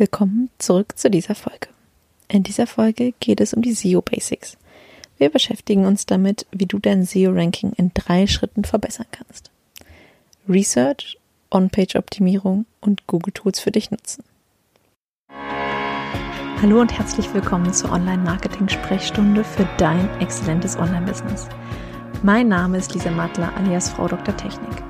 Willkommen zurück zu dieser Folge. In dieser Folge geht es um die SEO Basics. Wir beschäftigen uns damit, wie du dein SEO-Ranking in drei Schritten verbessern kannst. Research, On-Page-Optimierung und Google-Tools für dich nutzen. Hallo und herzlich willkommen zur Online-Marketing-Sprechstunde für dein exzellentes Online-Business. Mein Name ist Lisa Mattler alias Frau Dr. Technik.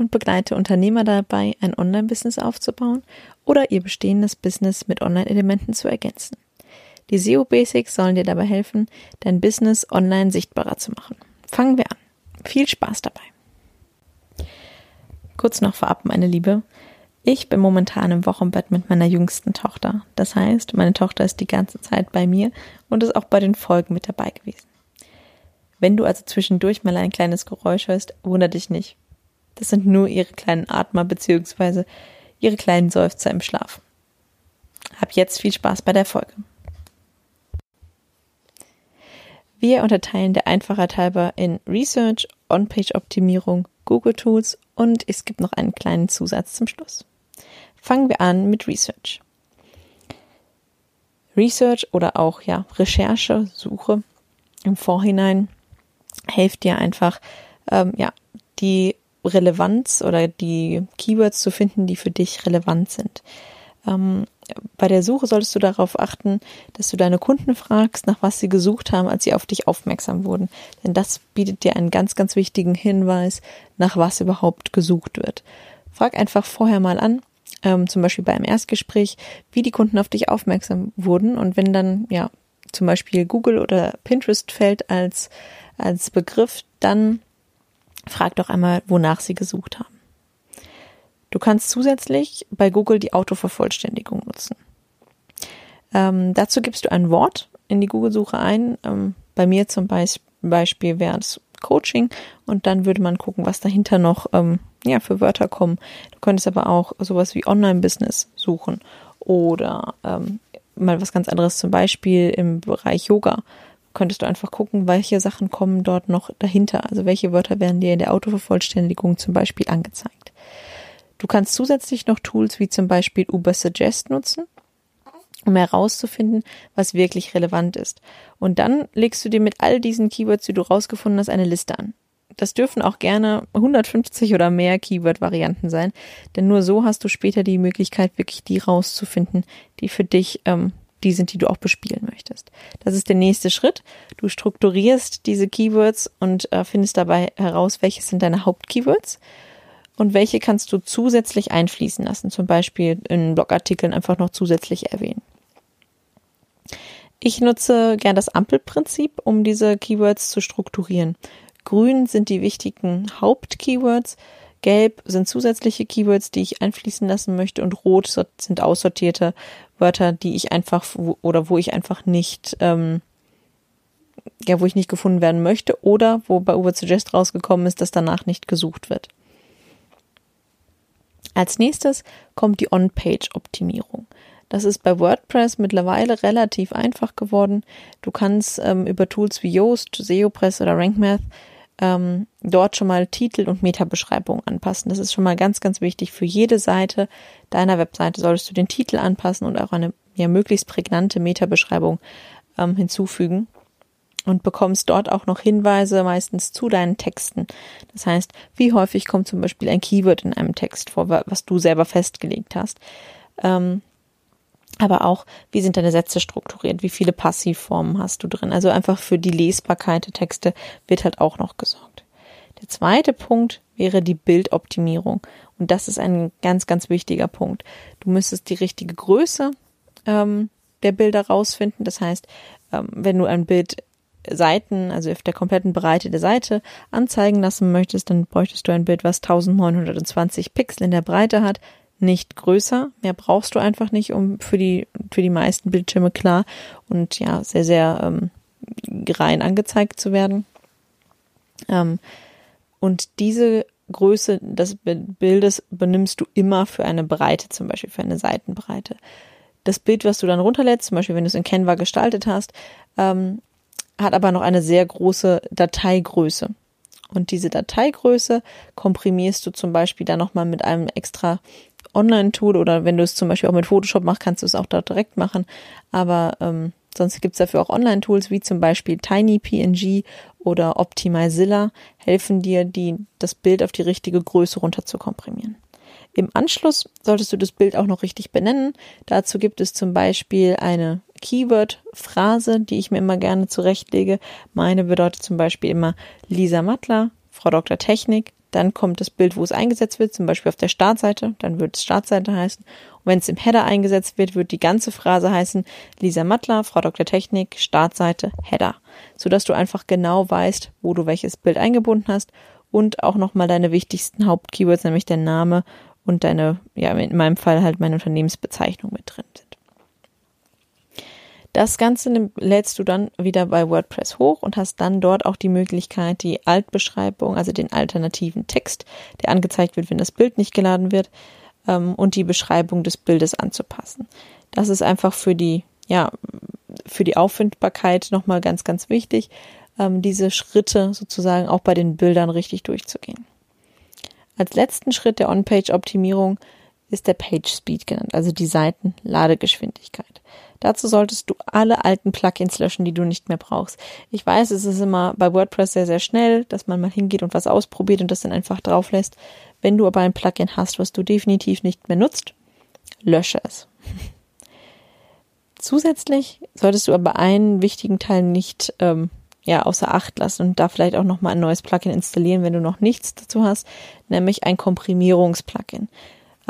und begleite Unternehmer dabei, ein Online-Business aufzubauen oder ihr bestehendes Business mit Online-Elementen zu ergänzen. Die SEO Basics sollen dir dabei helfen, dein Business online sichtbarer zu machen. Fangen wir an. Viel Spaß dabei. Kurz noch vorab, meine Liebe. Ich bin momentan im Wochenbett mit meiner jüngsten Tochter. Das heißt, meine Tochter ist die ganze Zeit bei mir und ist auch bei den Folgen mit dabei gewesen. Wenn du also zwischendurch mal ein kleines Geräusch hörst, wundere dich nicht. Das sind nur ihre kleinen Atmer bzw. ihre kleinen Seufzer im Schlaf. Hab jetzt viel Spaß bei der Folge. Wir unterteilen der Einfachheit halber in Research, On-Page-Optimierung, Google Tools und es gibt noch einen kleinen Zusatz zum Schluss. Fangen wir an mit Research. Research oder auch ja Recherche, Suche im Vorhinein hilft dir einfach ähm, ja die Relevanz oder die Keywords zu finden, die für dich relevant sind. Ähm, bei der Suche solltest du darauf achten, dass du deine Kunden fragst, nach was sie gesucht haben, als sie auf dich aufmerksam wurden. Denn das bietet dir einen ganz, ganz wichtigen Hinweis, nach was überhaupt gesucht wird. Frag einfach vorher mal an, ähm, zum Beispiel bei einem Erstgespräch, wie die Kunden auf dich aufmerksam wurden. Und wenn dann, ja, zum Beispiel Google oder Pinterest fällt als, als Begriff, dann frag doch einmal, wonach sie gesucht haben. Du kannst zusätzlich bei Google die Autovervollständigung nutzen. Ähm, dazu gibst du ein Wort in die Google-Suche ein. Ähm, bei mir zum Beispiel wäre es Coaching und dann würde man gucken, was dahinter noch ähm, ja, für Wörter kommen. Du könntest aber auch sowas wie Online-Business suchen oder ähm, mal was ganz anderes, zum Beispiel im Bereich Yoga könntest du einfach gucken, welche Sachen kommen dort noch dahinter. Also welche Wörter werden dir in der Autovervollständigung zum Beispiel angezeigt. Du kannst zusätzlich noch Tools wie zum Beispiel Uber Suggest nutzen, um herauszufinden, was wirklich relevant ist. Und dann legst du dir mit all diesen Keywords, die du rausgefunden hast, eine Liste an. Das dürfen auch gerne 150 oder mehr Keyword-Varianten sein, denn nur so hast du später die Möglichkeit, wirklich die rauszufinden, die für dich ähm, die sind, die du auch bespielen möchtest. Das ist der nächste Schritt. Du strukturierst diese Keywords und äh, findest dabei heraus, welche sind deine Hauptkeywords und welche kannst du zusätzlich einfließen lassen, zum Beispiel in Blogartikeln einfach noch zusätzlich erwähnen. Ich nutze gern das Ampelprinzip, um diese Keywords zu strukturieren. Grün sind die wichtigen Hauptkeywords, gelb sind zusätzliche Keywords, die ich einfließen lassen möchte und rot sind aussortierte Wörter, die ich einfach oder wo ich einfach nicht, ähm, ja, wo ich nicht gefunden werden möchte oder wo bei Uber Suggest rausgekommen ist, dass danach nicht gesucht wird. Als nächstes kommt die On-Page-Optimierung. Das ist bei WordPress mittlerweile relativ einfach geworden. Du kannst ähm, über Tools wie Yoast, SEOpress oder RankMath ähm, dort schon mal Titel und Metabeschreibung anpassen. Das ist schon mal ganz, ganz wichtig. Für jede Seite deiner Webseite solltest du den Titel anpassen und auch eine ja, möglichst prägnante Metabeschreibung ähm, hinzufügen und bekommst dort auch noch Hinweise meistens zu deinen Texten. Das heißt, wie häufig kommt zum Beispiel ein Keyword in einem Text vor, was du selber festgelegt hast. Ähm, aber auch, wie sind deine Sätze strukturiert, wie viele Passivformen hast du drin. Also einfach für die Lesbarkeit der Texte wird halt auch noch gesorgt. Der zweite Punkt wäre die Bildoptimierung. Und das ist ein ganz, ganz wichtiger Punkt. Du müsstest die richtige Größe ähm, der Bilder rausfinden. Das heißt, ähm, wenn du ein Bild Seiten, also auf der kompletten Breite der Seite anzeigen lassen möchtest, dann bräuchtest du ein Bild, was 1920 Pixel in der Breite hat, nicht größer. Mehr brauchst du einfach nicht, um für die, für die meisten Bildschirme klar und ja, sehr, sehr ähm, rein angezeigt zu werden. Ähm, und diese Größe des Bildes benimmst du immer für eine Breite, zum Beispiel für eine Seitenbreite. Das Bild, was du dann runterlädst, zum Beispiel wenn du es in Canva gestaltet hast, ähm, hat aber noch eine sehr große Dateigröße. Und diese Dateigröße komprimierst du zum Beispiel dann nochmal mit einem extra Online-Tool oder wenn du es zum Beispiel auch mit Photoshop machst, kannst du es auch dort direkt machen. Aber ähm, sonst gibt es dafür auch Online-Tools wie zum Beispiel TinyPNG oder Optimizilla, helfen dir, die, das Bild auf die richtige Größe runter zu komprimieren. Im Anschluss solltest du das Bild auch noch richtig benennen. Dazu gibt es zum Beispiel eine Keyword-Phrase, die ich mir immer gerne zurechtlege. Meine bedeutet zum Beispiel immer Lisa Mattler, Frau Dr. Technik. Dann kommt das Bild, wo es eingesetzt wird, zum Beispiel auf der Startseite. Dann wird es Startseite heißen. Und wenn es im Header eingesetzt wird, wird die ganze Phrase heißen Lisa Mattler, Frau Dr. Technik, Startseite, Header. Sodass du einfach genau weißt, wo du welches Bild eingebunden hast und auch nochmal deine wichtigsten Hauptkeywords, nämlich der Name und deine, ja, in meinem Fall halt meine Unternehmensbezeichnung mit drin sind. Das Ganze lädst du dann wieder bei WordPress hoch und hast dann dort auch die Möglichkeit, die Altbeschreibung, also den alternativen Text, der angezeigt wird, wenn das Bild nicht geladen wird, ähm, und die Beschreibung des Bildes anzupassen. Das ist einfach für die, ja, für die Auffindbarkeit nochmal ganz, ganz wichtig, ähm, diese Schritte sozusagen auch bei den Bildern richtig durchzugehen. Als letzten Schritt der On-Page-Optimierung ist der Page Speed genannt, also die Seitenladegeschwindigkeit. Dazu solltest du alle alten Plugins löschen, die du nicht mehr brauchst. Ich weiß, es ist immer bei WordPress sehr, sehr schnell, dass man mal hingeht und was ausprobiert und das dann einfach drauf lässt. Wenn du aber ein Plugin hast, was du definitiv nicht mehr nutzt, lösche es. Zusätzlich solltest du aber einen wichtigen Teil nicht ähm, ja, außer Acht lassen und da vielleicht auch nochmal ein neues Plugin installieren, wenn du noch nichts dazu hast, nämlich ein Komprimierungsplugin.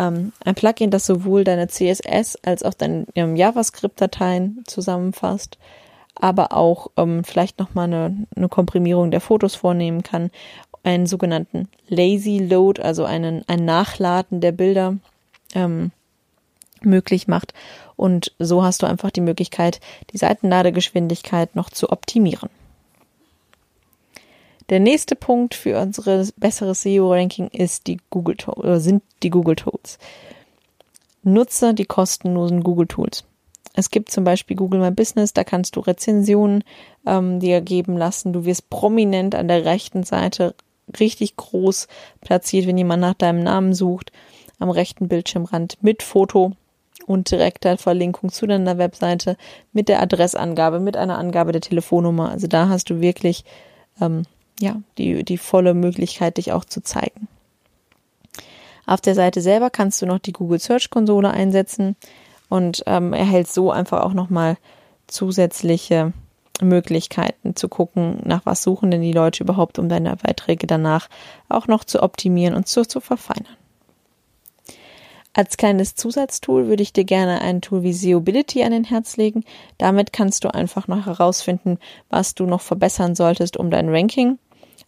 Ähm, ein Plugin, das sowohl deine CSS als auch deine ähm, JavaScript-Dateien zusammenfasst, aber auch ähm, vielleicht nochmal eine, eine Komprimierung der Fotos vornehmen kann, einen sogenannten Lazy Load, also einen, ein Nachladen der Bilder ähm, möglich macht. Und so hast du einfach die Möglichkeit, die Seitenladegeschwindigkeit noch zu optimieren. Der nächste Punkt für unsere bessere SEO-Ranking ist die Google oder sind die Google Tools. Nutze die kostenlosen Google Tools. Es gibt zum Beispiel Google My Business, da kannst du Rezensionen ähm, dir geben lassen. Du wirst prominent an der rechten Seite richtig groß platziert, wenn jemand nach deinem Namen sucht, am rechten Bildschirmrand mit Foto und direkter Verlinkung zu deiner Webseite mit der Adressangabe, mit einer Angabe der Telefonnummer. Also da hast du wirklich ähm, ja, die, die volle Möglichkeit, dich auch zu zeigen. Auf der Seite selber kannst du noch die Google Search Konsole einsetzen und ähm, erhältst so einfach auch nochmal zusätzliche Möglichkeiten zu gucken, nach was suchen denn die Leute überhaupt, um deine Beiträge danach auch noch zu optimieren und zu, zu verfeinern. Als kleines Zusatztool würde ich dir gerne ein Tool wie Seobility an den Herz legen. Damit kannst du einfach noch herausfinden, was du noch verbessern solltest, um dein Ranking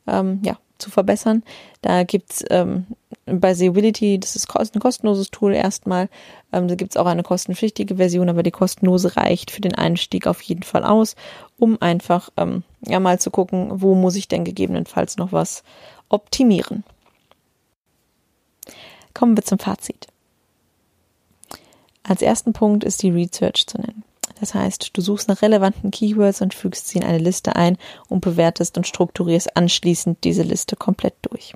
ähm, ja, zu verbessern. Da gibt's ähm, bei Seeability, das ist ein kostenloses Tool erstmal. Ähm, da gibt's auch eine kostenpflichtige Version, aber die kostenlose reicht für den Einstieg auf jeden Fall aus, um einfach ähm, ja mal zu gucken, wo muss ich denn gegebenenfalls noch was optimieren. Kommen wir zum Fazit. Als ersten Punkt ist die Research zu nennen. Das heißt, du suchst nach relevanten Keywords und fügst sie in eine Liste ein und bewertest und strukturierst anschließend diese Liste komplett durch.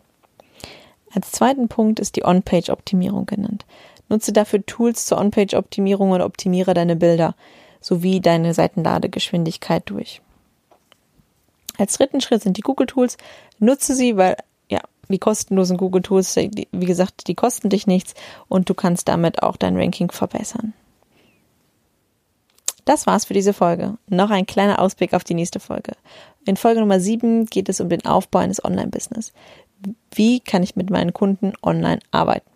Als zweiten Punkt ist die On-Page-Optimierung genannt. Nutze dafür Tools zur On-Page-Optimierung und optimiere deine Bilder sowie deine Seitenladegeschwindigkeit durch. Als dritten Schritt sind die Google Tools. Nutze sie, weil ja, die kostenlosen Google Tools, wie gesagt, die kosten dich nichts und du kannst damit auch dein Ranking verbessern. Das war's für diese Folge. Noch ein kleiner Ausblick auf die nächste Folge. In Folge Nummer 7 geht es um den Aufbau eines Online-Business. Wie kann ich mit meinen Kunden online arbeiten?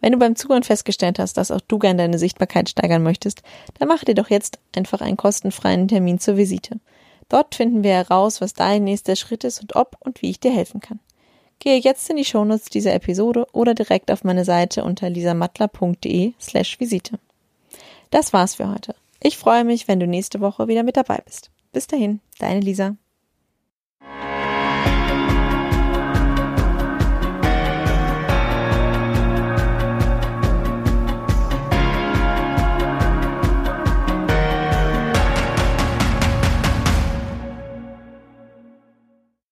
Wenn du beim Zuhören festgestellt hast, dass auch du gerne deine Sichtbarkeit steigern möchtest, dann mach dir doch jetzt einfach einen kostenfreien Termin zur Visite. Dort finden wir heraus, was dein nächster Schritt ist und ob und wie ich dir helfen kann. Gehe jetzt in die Shownotes dieser Episode oder direkt auf meine Seite unter lisamattler.de slash Visite. Das war's für heute. Ich freue mich, wenn du nächste Woche wieder mit dabei bist. Bis dahin, deine Lisa.